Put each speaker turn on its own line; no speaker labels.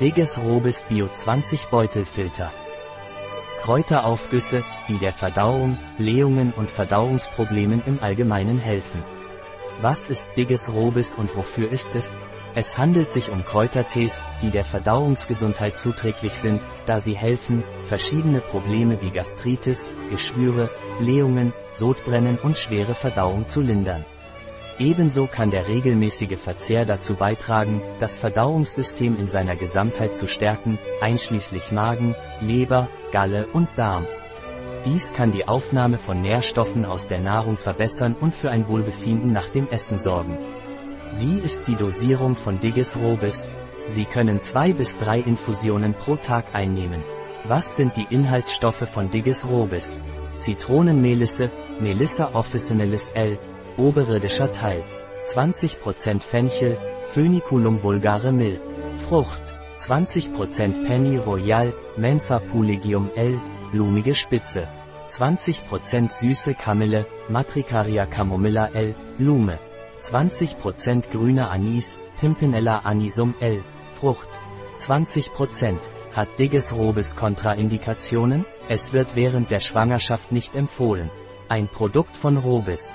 Digges Robis Bio 20 Beutelfilter. Kräuteraufgüsse, die der Verdauung, Blähungen und Verdauungsproblemen im Allgemeinen helfen. Was ist Digges Robis und wofür ist es? Es handelt sich um Kräutertees, die der Verdauungsgesundheit zuträglich sind, da sie helfen, verschiedene Probleme wie Gastritis, Geschwüre, Blähungen, Sodbrennen und schwere Verdauung zu lindern. Ebenso kann der regelmäßige Verzehr dazu beitragen, das Verdauungssystem in seiner Gesamtheit zu stärken, einschließlich Magen, Leber, Galle und Darm. Dies kann die Aufnahme von Nährstoffen aus der Nahrung verbessern und für ein Wohlbefinden nach dem Essen sorgen. Wie ist die Dosierung von Digis robis? Sie können zwei bis drei Infusionen pro Tag einnehmen. Was sind die Inhaltsstoffe von Digis robis? Zitronenmelisse, Melissa officinalis L, oberirdischer Teil. 20% Fenchel, Phöniculum vulgare Mill. Frucht. 20% Penny Royal, Mentha pulegium L, blumige Spitze. 20% süße Kamille, Matricaria camomilla L, Blume. 20% grüner Anis, Pimpinella anisum L, Frucht. 20% hat Digges Robis Kontraindikationen? Es wird während der Schwangerschaft nicht empfohlen. Ein Produkt von Robis.